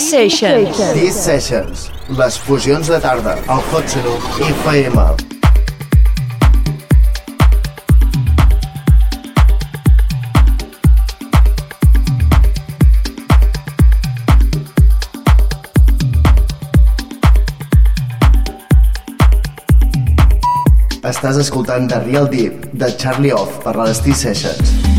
Sessions. Sessions, les fusions de tarda, al Hot Saloon FM. Estàs escoltant The Real Deep, de Charlie Off, per les T-Sessions.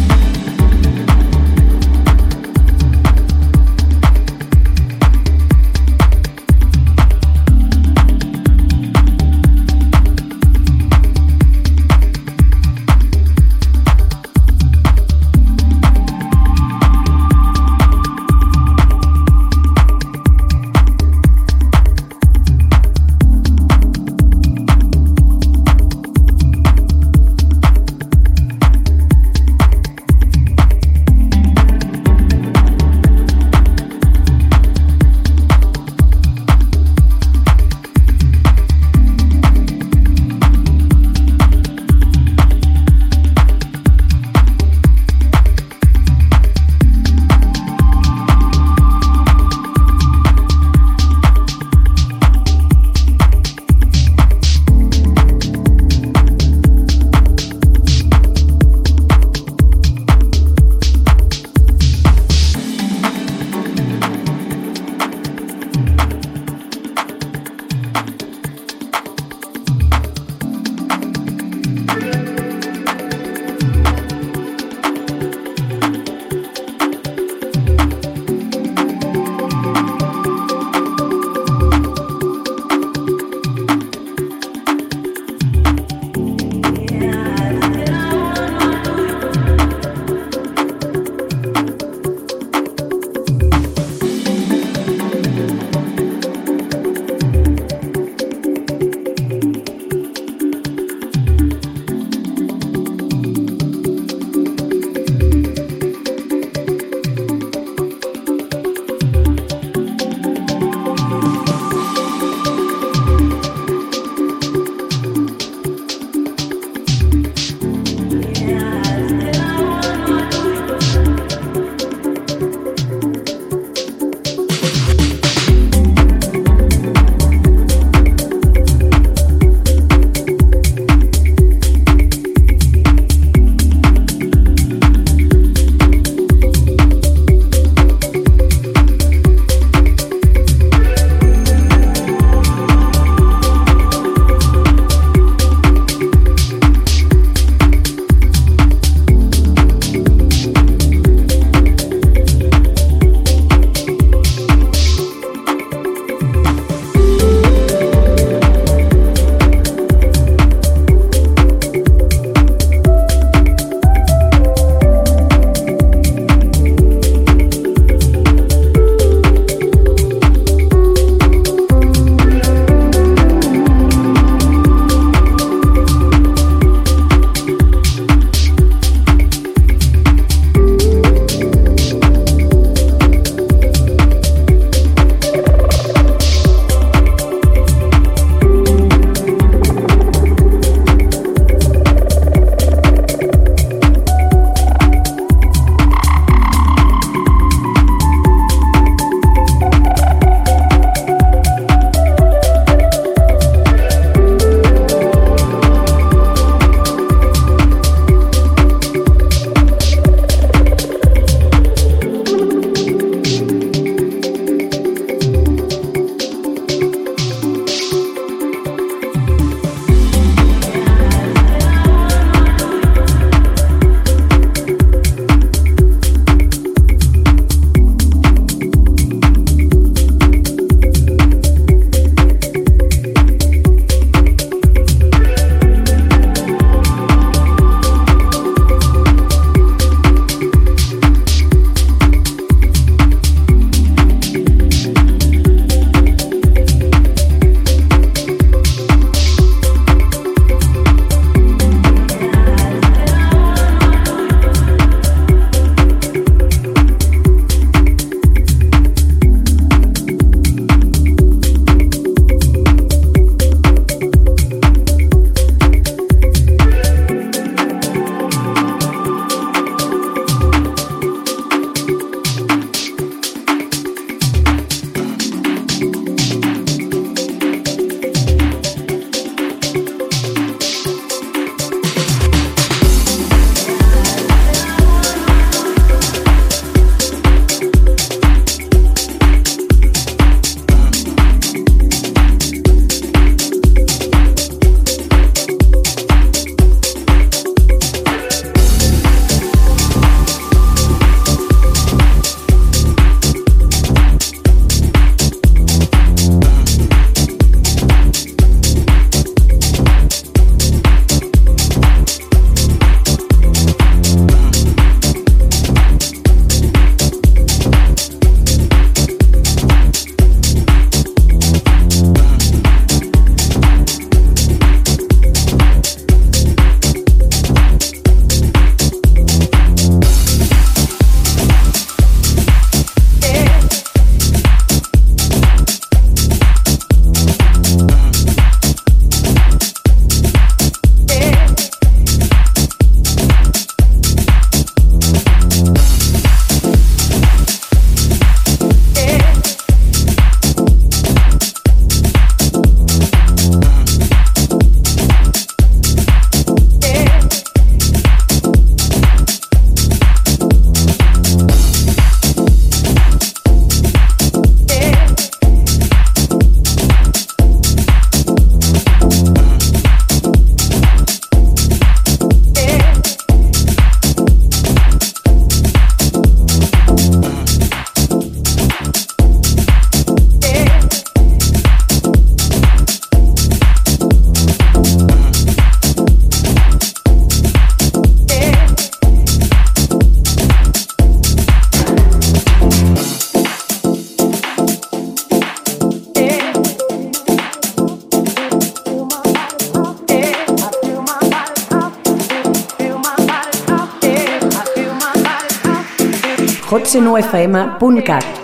hotsenofm.cat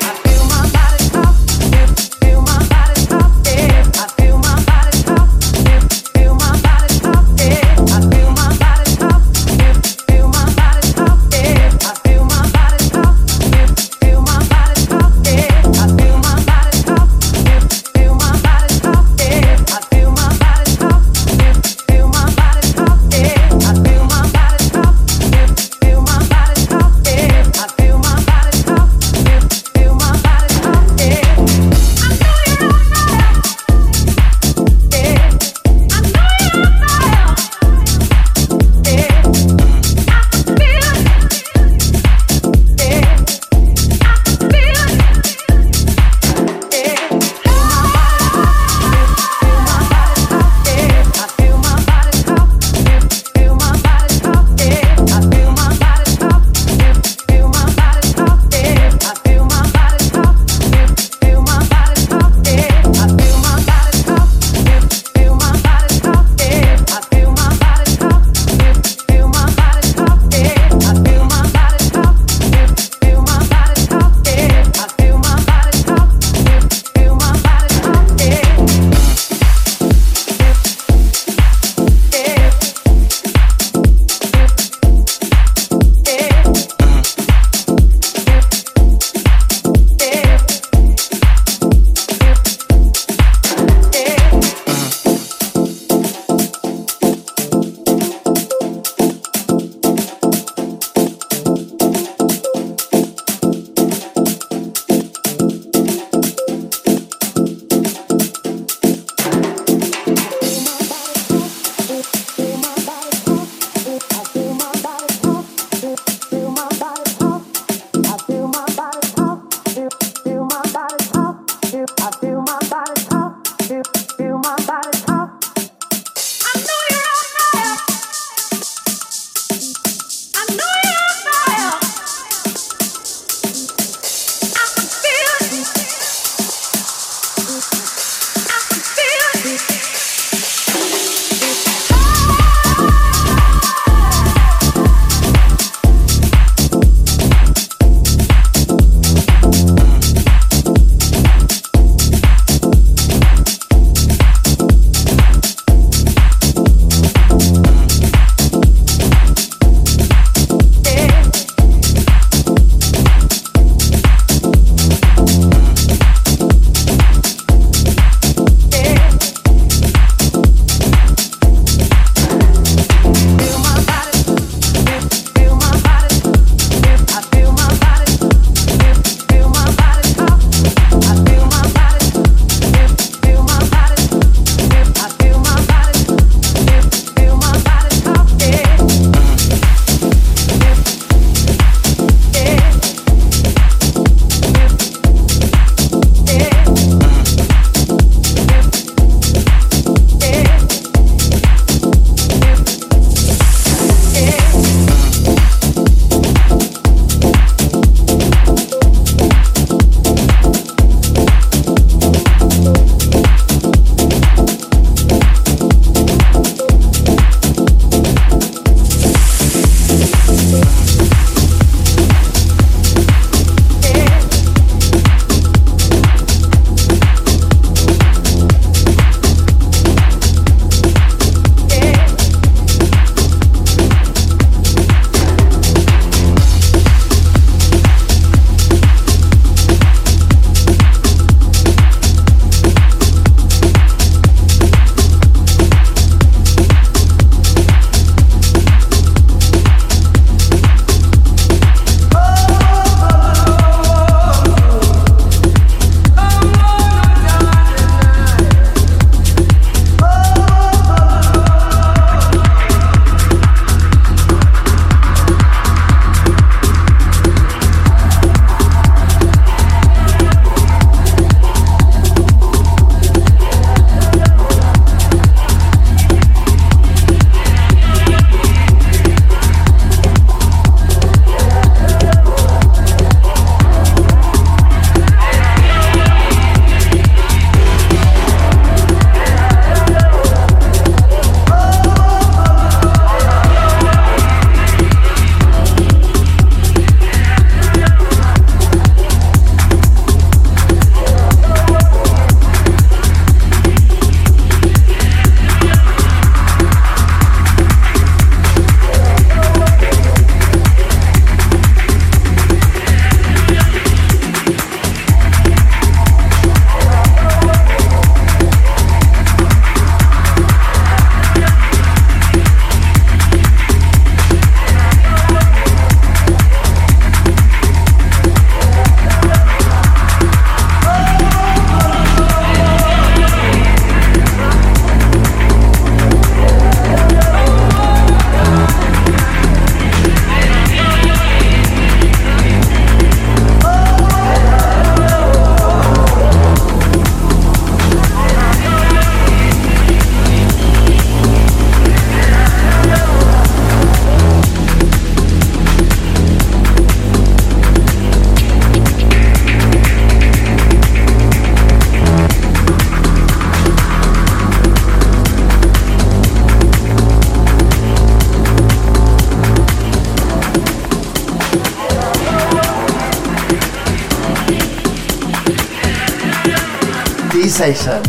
say so.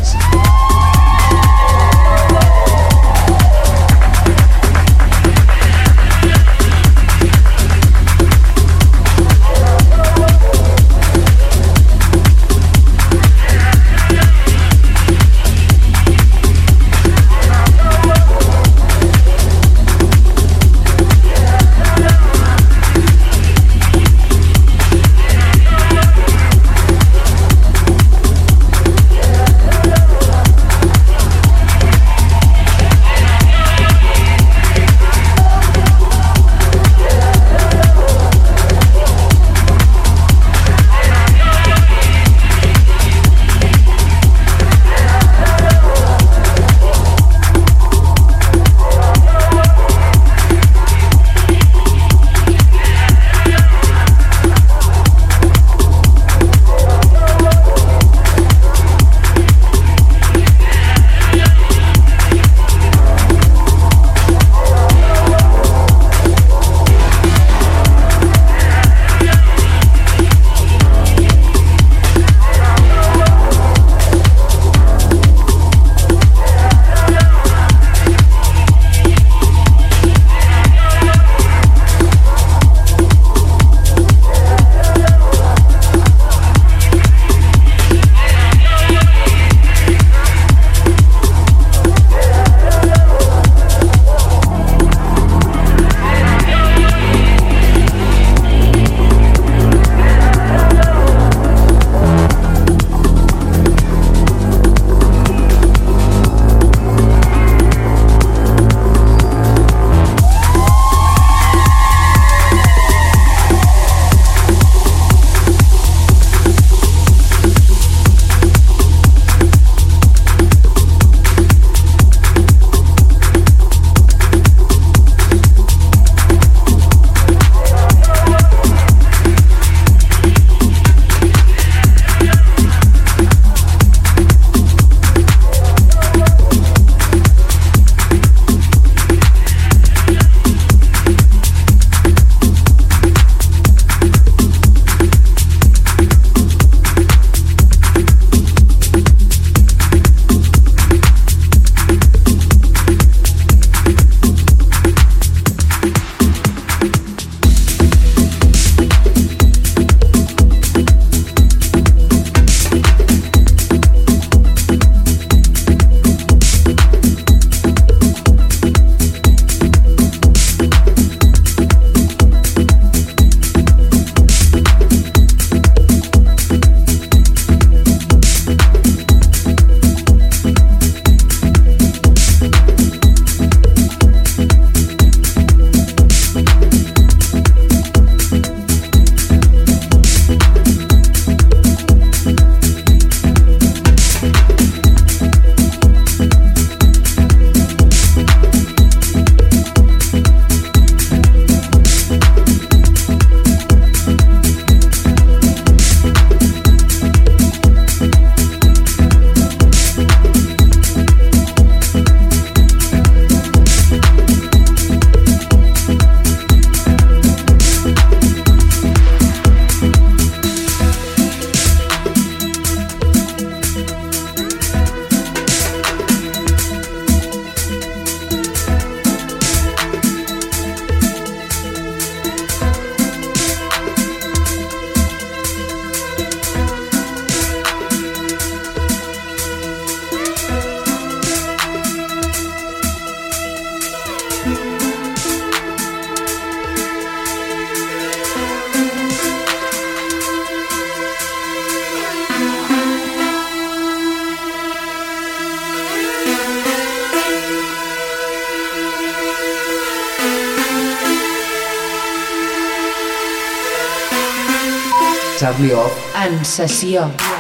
Charlie Off en sessió.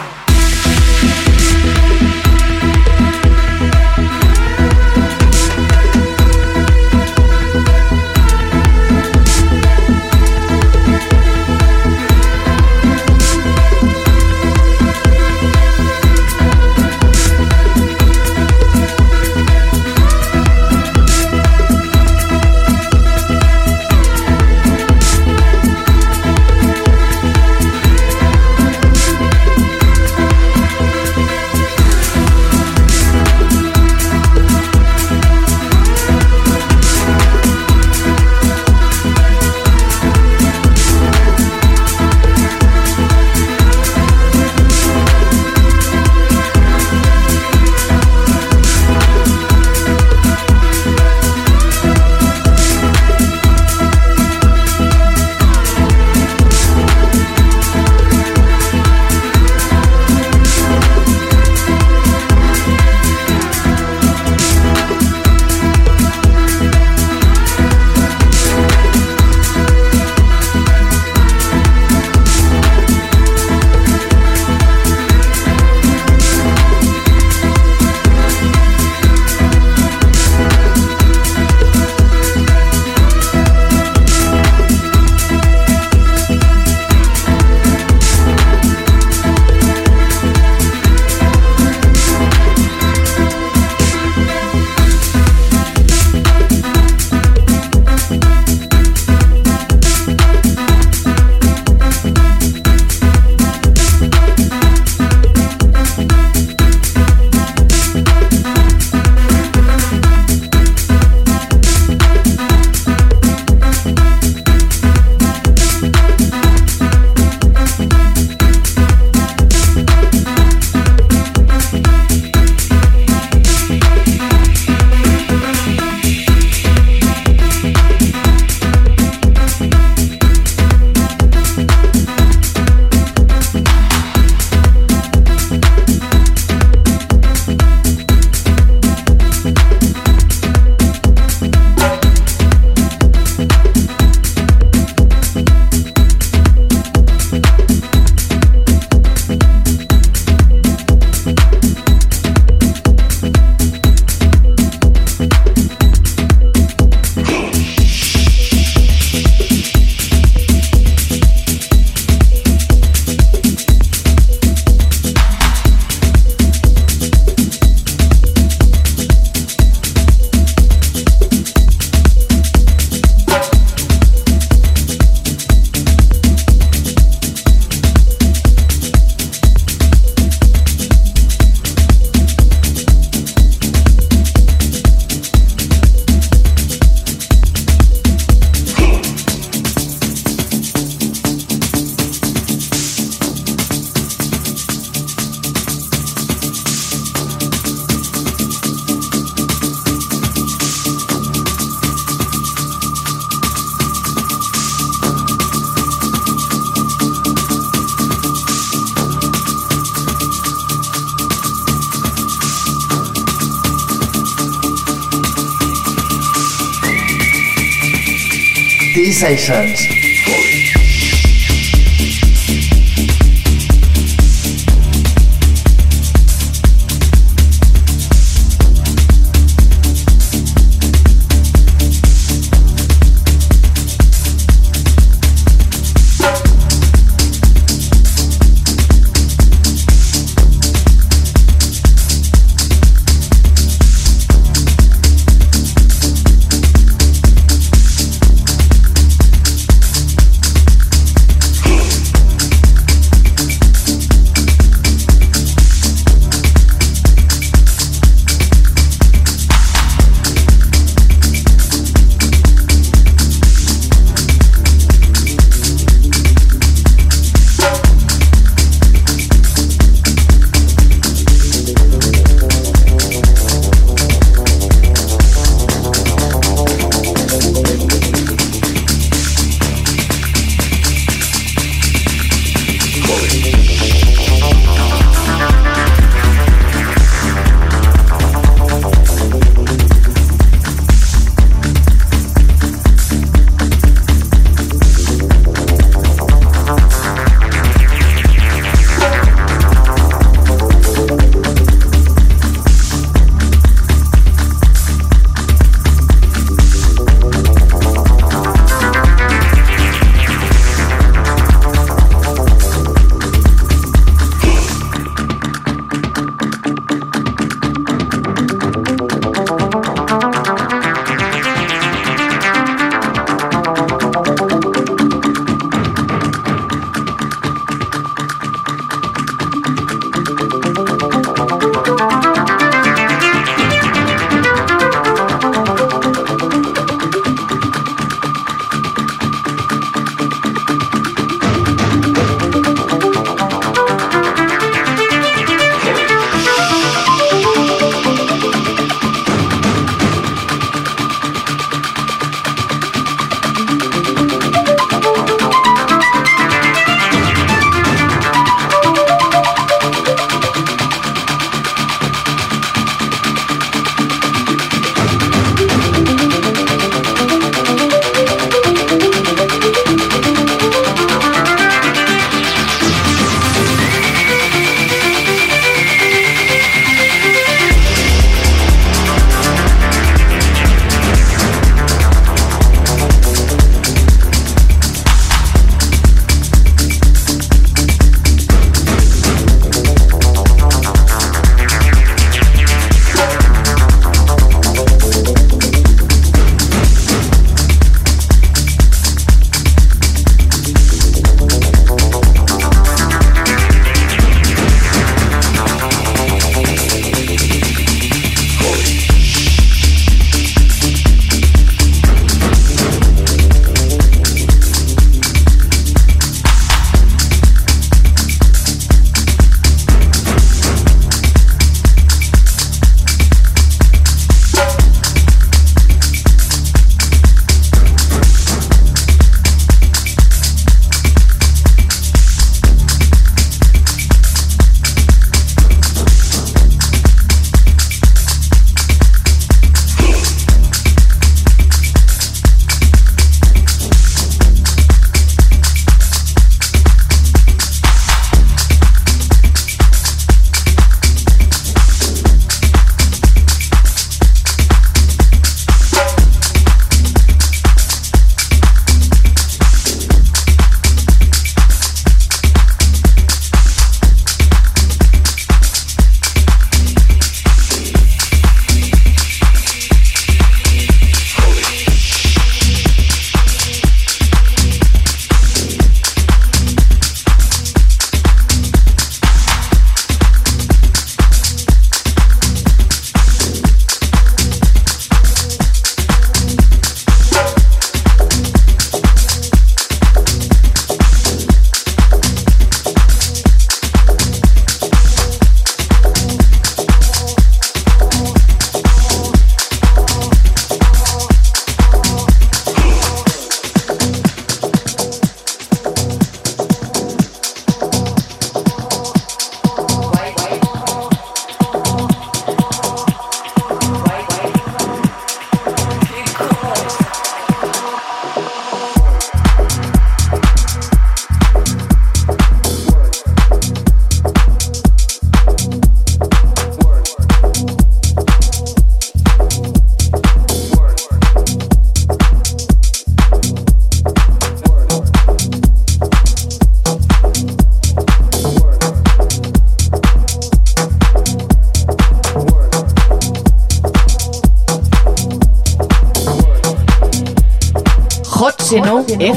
D-Sessions.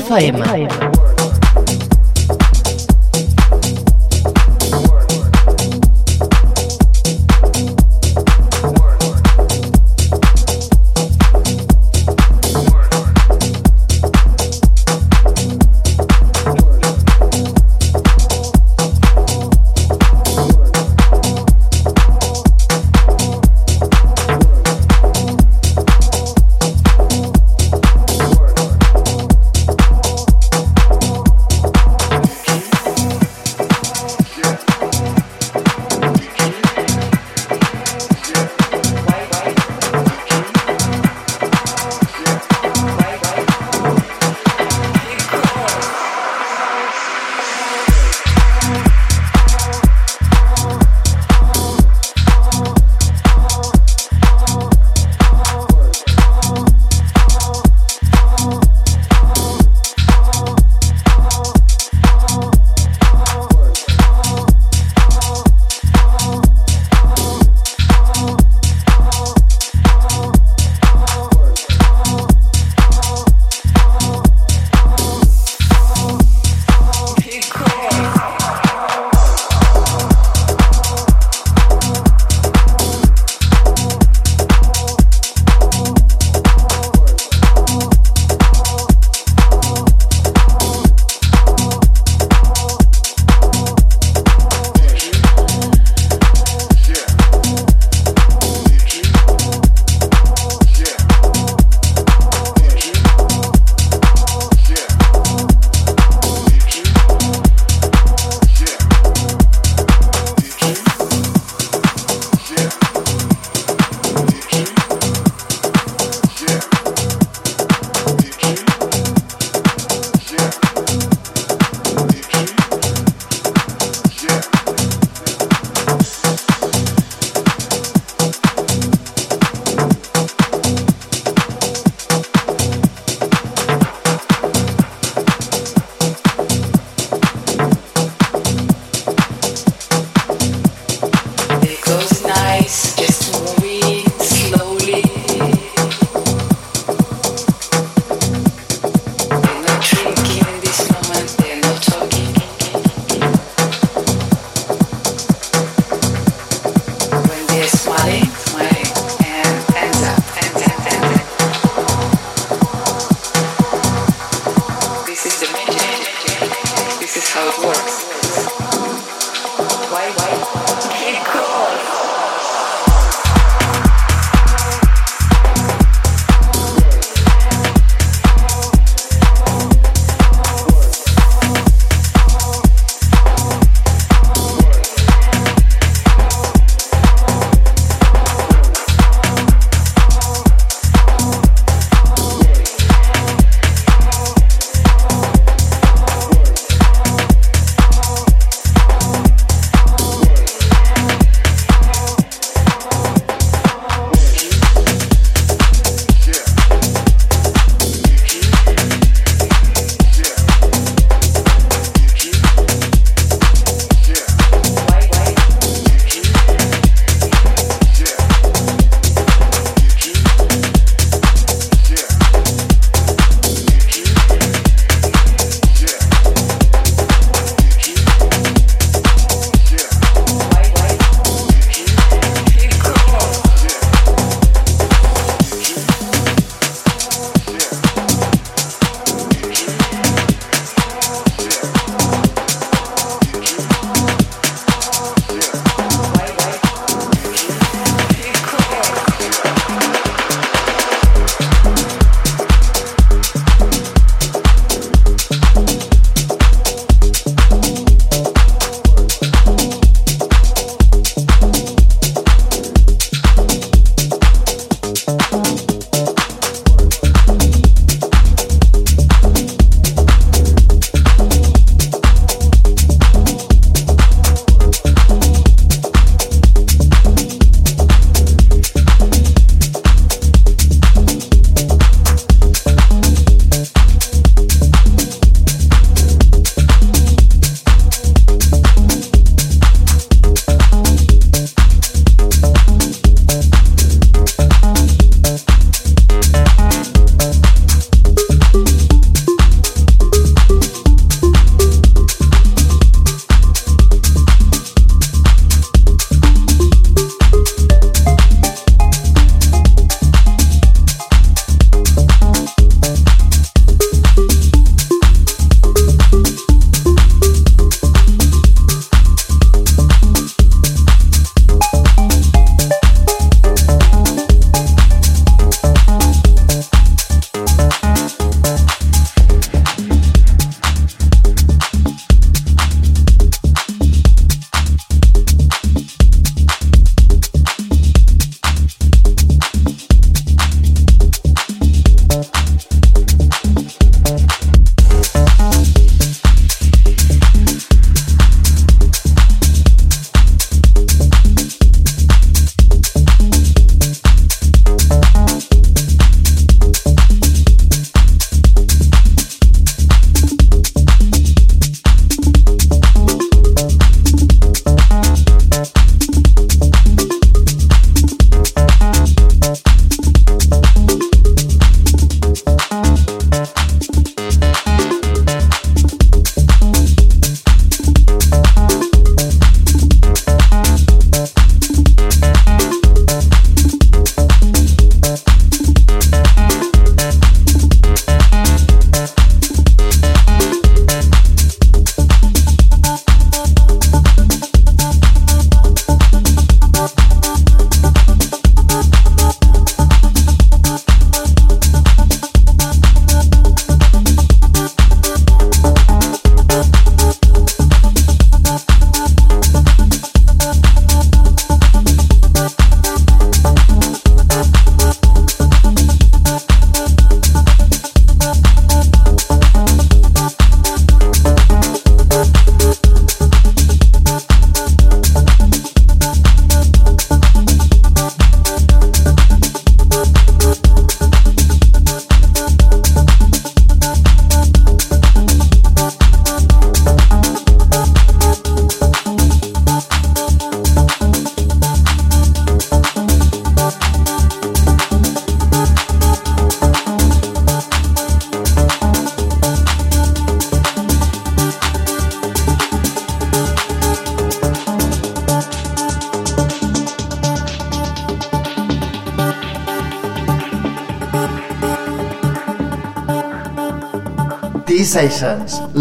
FM.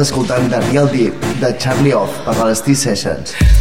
Escoltant The Real Deep de Charlie Off per les T-Sessions.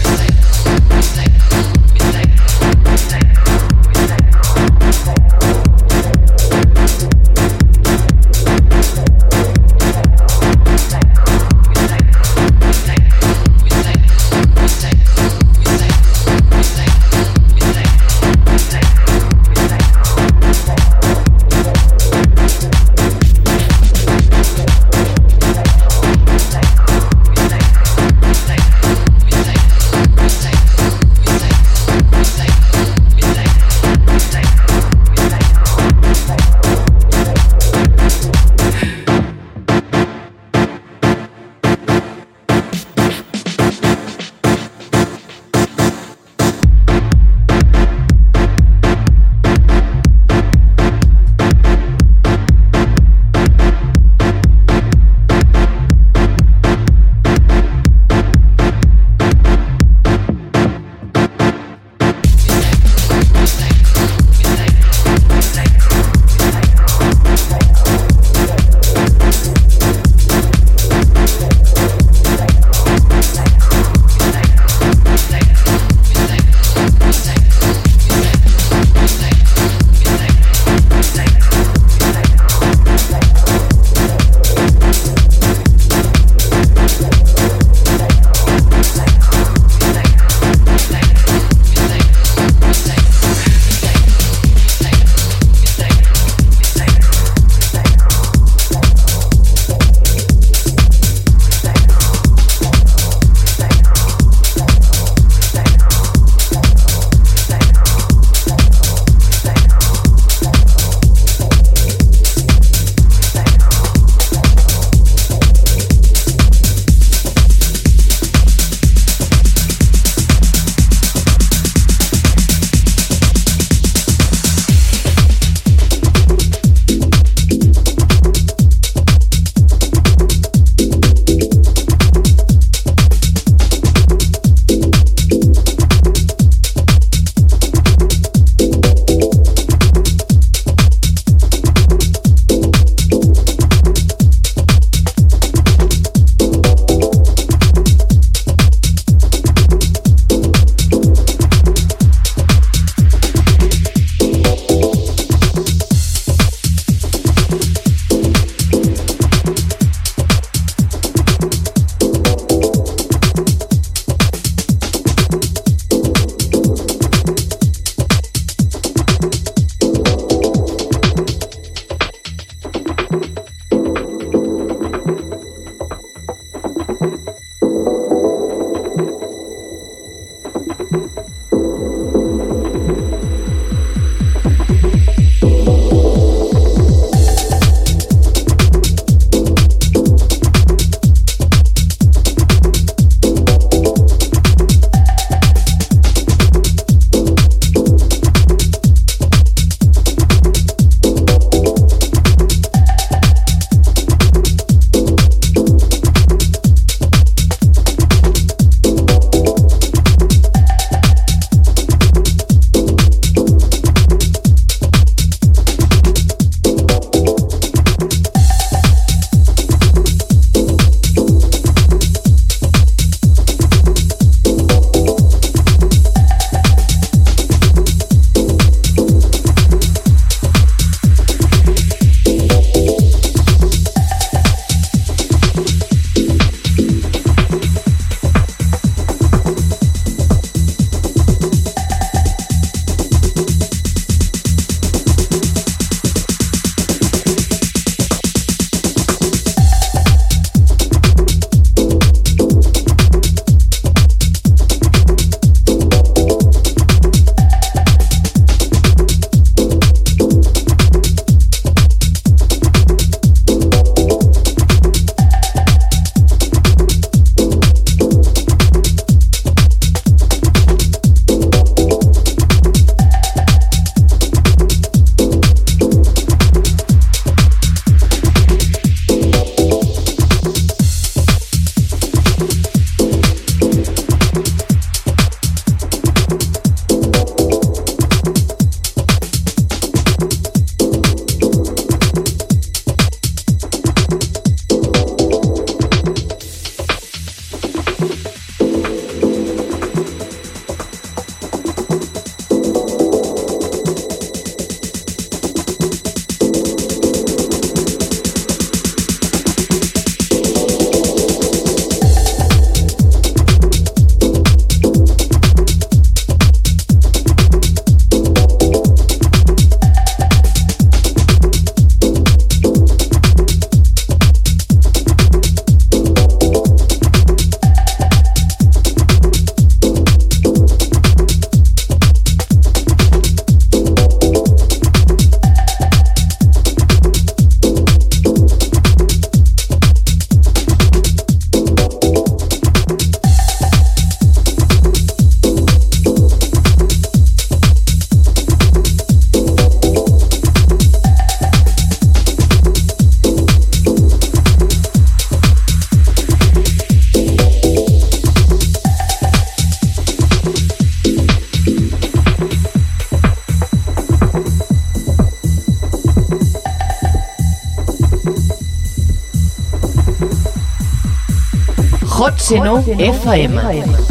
Hot Seno FM.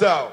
so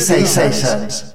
seis, seis, seis anos.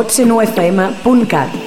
hotsenofm.cat